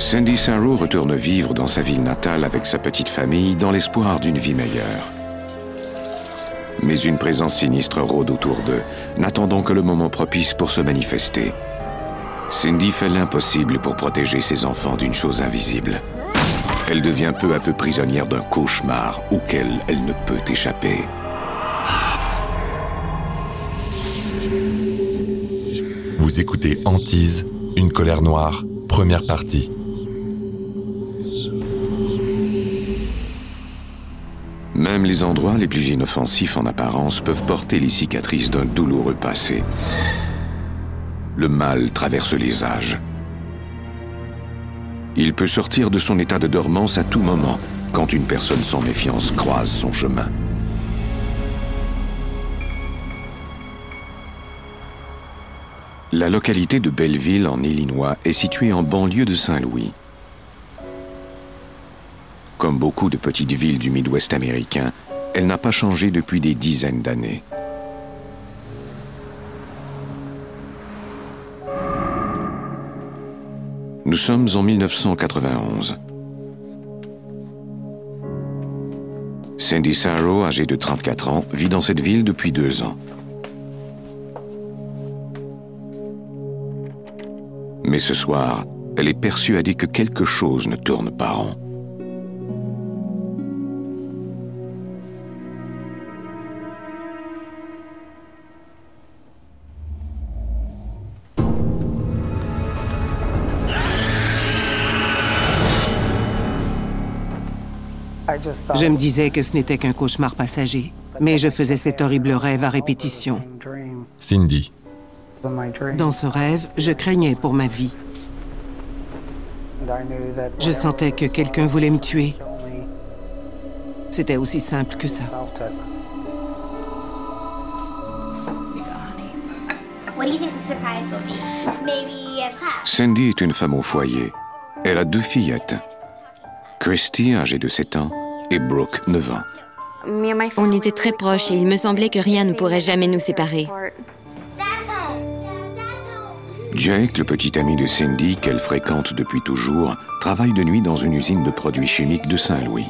Sandy Sarrow retourne vivre dans sa ville natale avec sa petite famille dans l'espoir d'une vie meilleure. Mais une présence sinistre rôde autour d'eux, n'attendant que le moment propice pour se manifester. Cindy fait l'impossible pour protéger ses enfants d'une chose invisible. Elle devient peu à peu prisonnière d'un cauchemar auquel elle ne peut échapper. Vous écoutez Antise, une colère noire, première partie. Même les endroits les plus inoffensifs en apparence peuvent porter les cicatrices d'un douloureux passé. Le mal traverse les âges. Il peut sortir de son état de dormance à tout moment quand une personne sans méfiance croise son chemin. La localité de Belleville, en Illinois, est située en banlieue de Saint-Louis. Comme beaucoup de petites villes du Midwest américain, elle n'a pas changé depuis des dizaines d'années. Nous sommes en 1991. Cindy Sarrow, âgée de 34 ans, vit dans cette ville depuis deux ans. Mais ce soir, elle est persuadée que quelque chose ne tourne pas rond. Je me disais que ce n'était qu'un cauchemar passager, mais je faisais cet horrible rêve à répétition. Cindy. Dans ce rêve, je craignais pour ma vie. Je sentais que quelqu'un voulait me tuer. C'était aussi simple que ça. Cindy est une femme au foyer. Elle a deux fillettes. Christy, âgée de 7 ans, et Brooke, 9 ans. On était très proches et il me semblait que rien ne pourrait jamais nous séparer. Jake, le petit ami de Cindy qu'elle fréquente depuis toujours, travaille de nuit dans une usine de produits chimiques de Saint-Louis.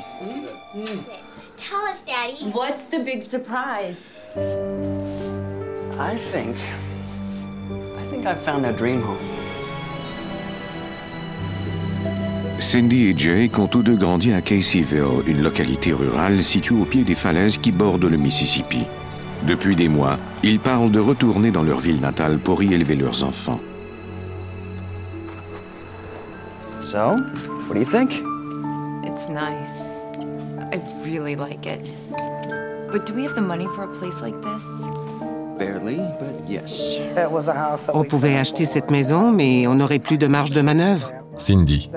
Tell us, Daddy. What's the big surprise? I think. I think I found a dream home. Cindy et Jake ont tous deux grandi à Caseyville, une localité rurale située au pied des falaises qui bordent le Mississippi. Depuis des mois, ils parlent de retourner dans leur ville natale pour y élever leurs enfants. So, what do you think? It's nice. I really like it. But do we have the money for a place like this? Barely, but yes. On pouvait acheter cette maison, mais on n'aurait plus de marge de manœuvre. Cindy.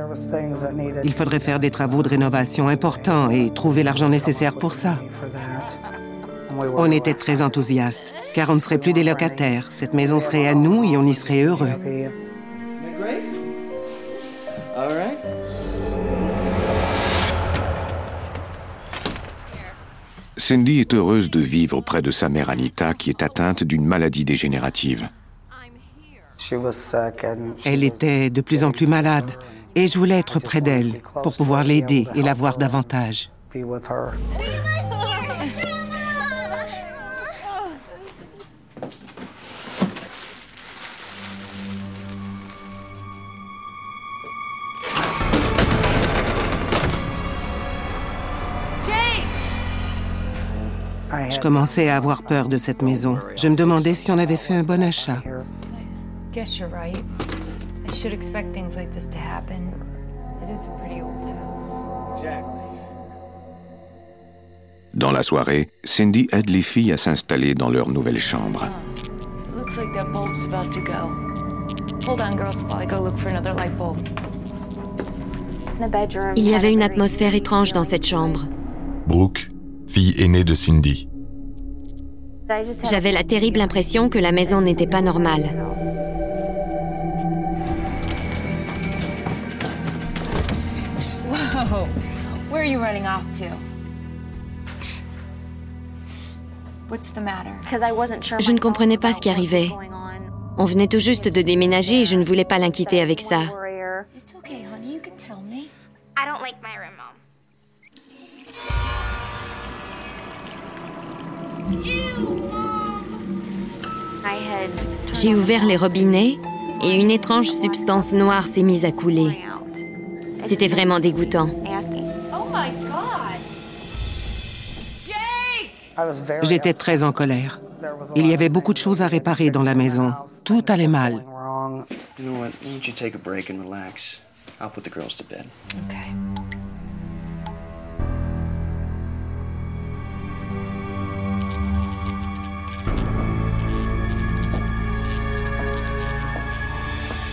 Il faudrait faire des travaux de rénovation importants et trouver l'argent nécessaire pour ça. On était très enthousiastes, car on ne serait plus des locataires. Cette maison serait à nous et on y serait heureux. Cindy est heureuse de vivre près de sa mère Anita qui est atteinte d'une maladie dégénérative. Elle était de plus en plus malade et je voulais être près d'elle pour pouvoir l'aider et la voir davantage. Je commençais à avoir peur de cette maison. Je me demandais si on avait fait un bon achat. Guess you're right. I should expect things like this to happen. It is a pretty old house. Dans la soirée, Cindy aide les filles à s'installer dans leur nouvelle chambre. It looks like that bulb's about to go. Hold on, girls, while I go look for another light bulb. Il y avait une atmosphère étrange dans cette chambre. Brooke, fille aînée de Cindy. J'avais la terrible impression que la maison n'était pas normale. Whoa, where are you running off to? What's the matter? Je ne comprenais pas ce qui arrivait. On venait tout juste de déménager et je ne voulais pas l'inquiéter avec ça. It's okay, honey. You can tell me. I don't like my room, Mom. Ew, Mom. I had J'ai ouvert les robinets et une étrange substance noire s'est mise à couler. C'était vraiment dégoûtant. J'étais très en colère. Il y avait beaucoup de choses à réparer dans la maison. Tout allait mal.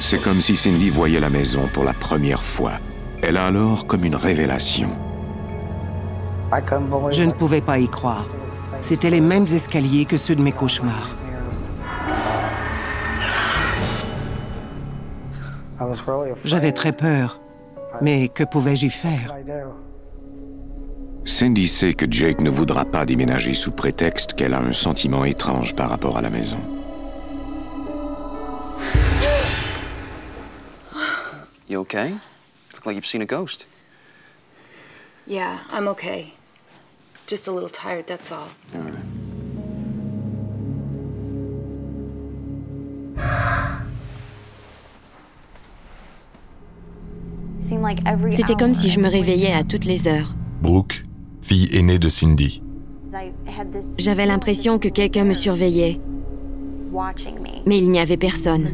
C'est comme si Cindy voyait la maison pour la première fois. Elle a alors comme une révélation. Je ne pouvais pas y croire. C'étaient les mêmes escaliers que ceux de mes cauchemars. J'avais très peur. Mais que pouvais-je y faire? Cindy sait que Jake ne voudra pas déménager sous prétexte qu'elle a un sentiment étrange par rapport à la maison. You okay? Look like you've seen a ghost. Yeah, I'm okay. Just a little tired, that's all. All right. C'était comme si je me réveillais à toutes les heures. Brooke, fille aînée de Cindy. J'avais l'impression que quelqu'un me surveillait, mais il n'y avait personne.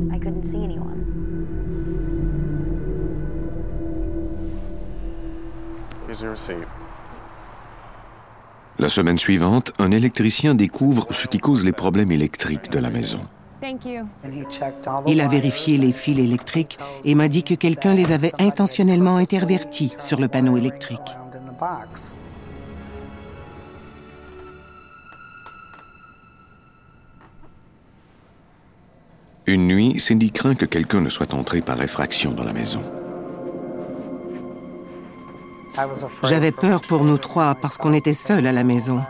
La semaine suivante, un électricien découvre ce qui cause les problèmes électriques de la maison. Il a vérifié les fils électriques et m'a dit que quelqu'un les avait intentionnellement intervertis sur le panneau électrique. Une nuit, Cindy craint que quelqu'un ne soit entré par effraction dans la maison. J'avais peur pour nous trois parce qu'on était seuls à la maison.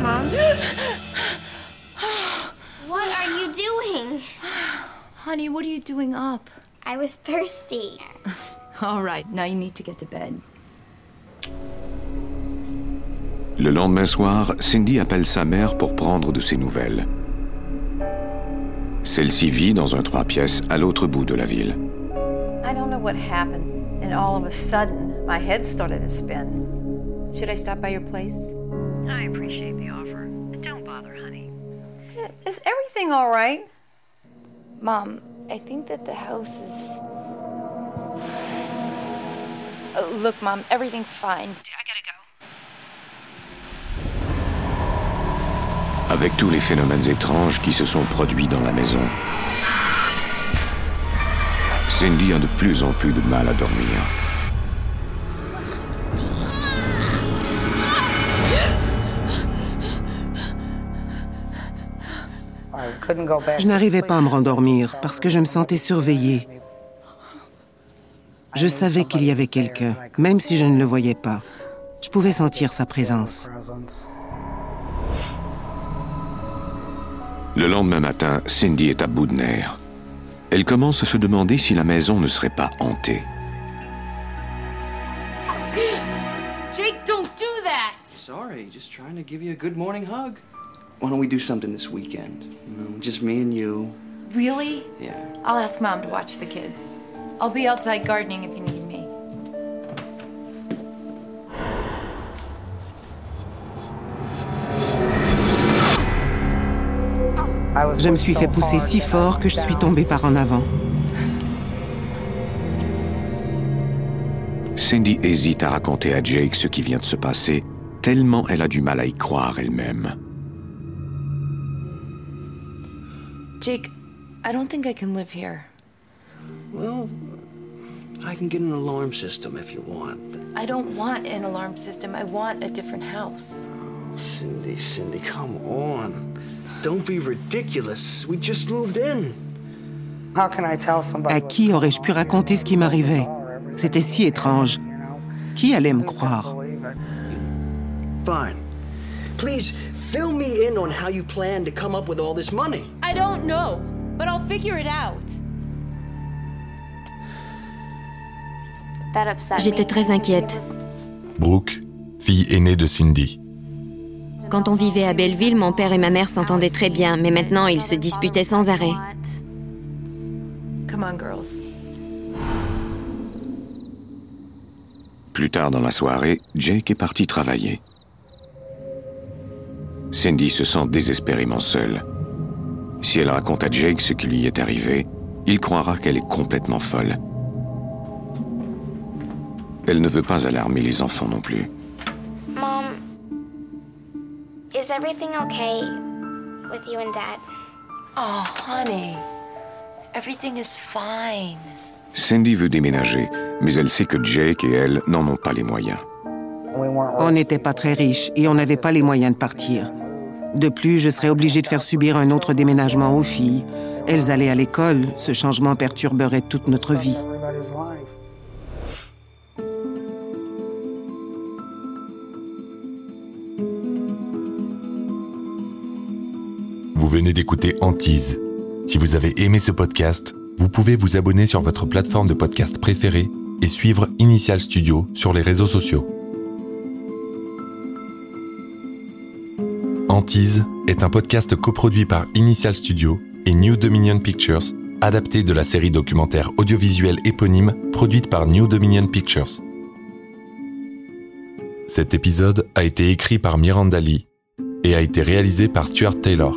Mom? what are you doing? Honey, what are you doing up? I was thirsty. All right, now you need to get to bed. Le lendemain soir, Cindy appelle sa mère pour prendre de ses nouvelles. Celle-ci vit dans un trois pièces à l'autre bout de la ville. I don't know what happened, and all of a sudden, my head started to spin. Should I stop by your place? I appreciate the offer. Don't bother, honey. Is everything all right? Mom, I think that the house is. Uh, look, Mom, everything's fine. I gotta go. Avec tous les phénomènes étranges qui se sont produits dans la maison, Cindy a de plus en plus de mal à dormir. Je n'arrivais pas à me rendormir parce que je me sentais surveillée. Je savais qu'il y avait quelqu'un, même si je ne le voyais pas. Je pouvais sentir sa présence. Le lendemain matin, Cindy est à bout de nerfs. Elle commence à se demander si la maison ne serait pas hantée. Jake, don't do that! Sorry, just trying to give you a good morning hug. Why don't we do something this weekend? You know, just me and you. Really? Yeah. I'll ask Mom to watch the kids. I'll be outside gardening if you need Je me suis fait pousser si fort que je suis tombée par en avant. Cindy hésite à raconter à Jake ce qui vient de se passer, tellement elle a du mal à y croire elle-même. Jake, I don't think I can live here. Well, I can get an alarm system if you want. I don't want an alarm system. I want a different house. Oh, Cindy, Cindy, come on. Don't be ridiculous. We just moved in. À qui aurais-je pu raconter ce qui m'arrivait? C'était si étrange. Qui allait me croire? Fine. Please fill me in on how you plan to come up with all this money. I don't know, but I'll figure it out. J'étais très inquiète. Brooke, fille aînée de Cindy. Quand on vivait à Belleville, mon père et ma mère s'entendaient très bien, mais maintenant ils se disputaient sans arrêt. Come on, girls. Plus tard dans la soirée, Jake est parti travailler. Cindy se sent désespérément seule. Si elle raconte à Jake ce qui lui est arrivé, il croira qu'elle est complètement folle. Elle ne veut pas alarmer les enfants non plus. Is everything okay with you and Dad? Oh, honey. Everything is fine. Cindy veut déménager, mais elle sait que Jake et elle n'en ont pas les moyens. On n'était pas très riches et on n'avait pas les moyens de partir. De plus, je serais obligée de faire subir un autre déménagement aux filles. Elles allaient à l'école, ce changement perturberait toute notre vie. Venez d'écouter Antise. Si vous avez aimé ce podcast, vous pouvez vous abonner sur votre plateforme de podcast préférée et suivre Initial Studio sur les réseaux sociaux. Antise est un podcast coproduit par Initial Studio et New Dominion Pictures, adapté de la série documentaire audiovisuelle éponyme produite par New Dominion Pictures. Cet épisode a été écrit par Miranda Lee et a été réalisé par Stuart Taylor.